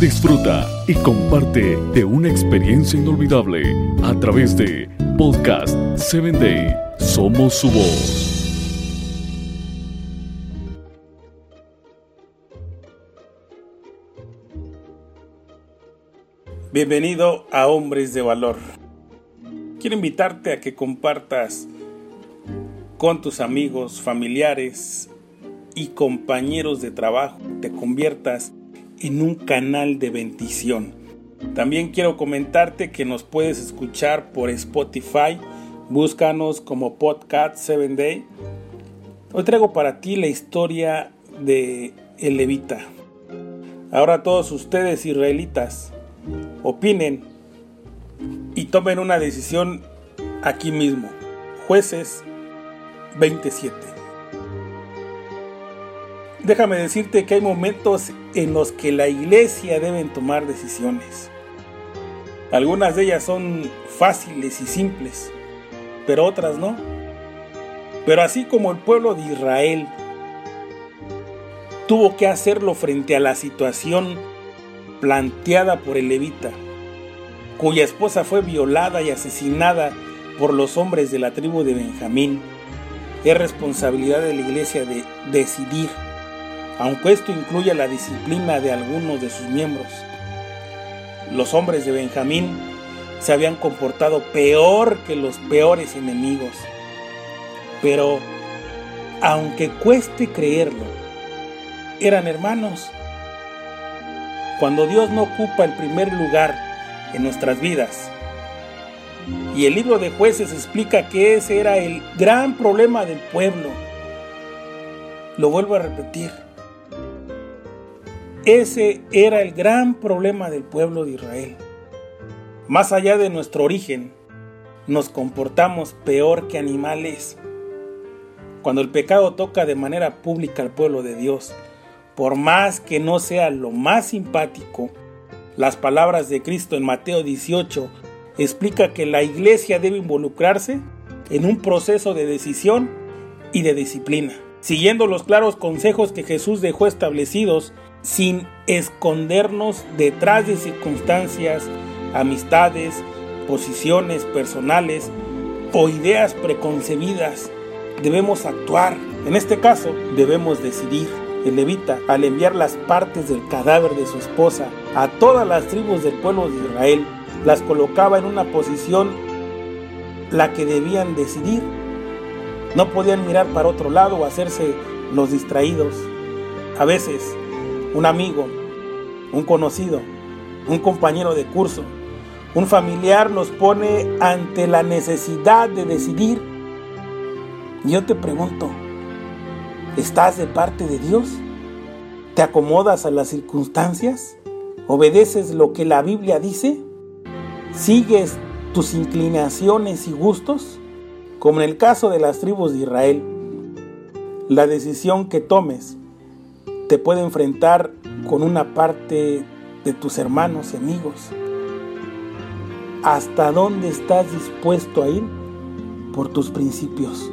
Disfruta y comparte de una experiencia inolvidable a través de Podcast 7 Day. Somos su voz. Bienvenido a Hombres de Valor. Quiero invitarte a que compartas con tus amigos, familiares y compañeros de trabajo, te conviertas en un canal de bendición. También quiero comentarte que nos puedes escuchar por Spotify, búscanos como Podcast 7 Day. Hoy traigo para ti la historia de el levita. Ahora todos ustedes israelitas opinen y tomen una decisión aquí mismo. Jueces 27. Déjame decirte que hay momentos en los que la iglesia deben tomar decisiones. Algunas de ellas son fáciles y simples, pero otras no. Pero así como el pueblo de Israel tuvo que hacerlo frente a la situación planteada por el levita, cuya esposa fue violada y asesinada por los hombres de la tribu de Benjamín, es responsabilidad de la iglesia de decidir, aunque esto incluya la disciplina de algunos de sus miembros. Los hombres de Benjamín se habían comportado peor que los peores enemigos. Pero, aunque cueste creerlo, eran hermanos. Cuando Dios no ocupa el primer lugar en nuestras vidas, y el libro de jueces explica que ese era el gran problema del pueblo. Lo vuelvo a repetir. Ese era el gran problema del pueblo de Israel. Más allá de nuestro origen, nos comportamos peor que animales. Cuando el pecado toca de manera pública al pueblo de Dios, por más que no sea lo más simpático, las palabras de Cristo en Mateo 18 explica que la iglesia debe involucrarse en un proceso de decisión y de disciplina, siguiendo los claros consejos que Jesús dejó establecidos sin escondernos detrás de circunstancias, amistades, posiciones personales o ideas preconcebidas. Debemos actuar. En este caso, debemos decidir. El levita, al enviar las partes del cadáver de su esposa a todas las tribus del pueblo de Israel, las colocaba en una posición la que debían decidir. No podían mirar para otro lado o hacerse los distraídos. A veces, un amigo, un conocido, un compañero de curso, un familiar nos pone ante la necesidad de decidir. Yo te pregunto, ¿estás de parte de Dios? ¿Te acomodas a las circunstancias? ¿Obedeces lo que la Biblia dice? ¿Sigues tus inclinaciones y gustos? Como en el caso de las tribus de Israel, la decisión que tomes te puede enfrentar con una parte de tus hermanos y amigos. ¿Hasta dónde estás dispuesto a ir por tus principios?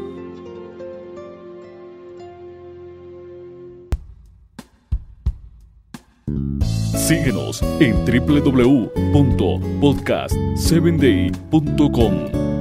Síguenos en www.podcast7day.com.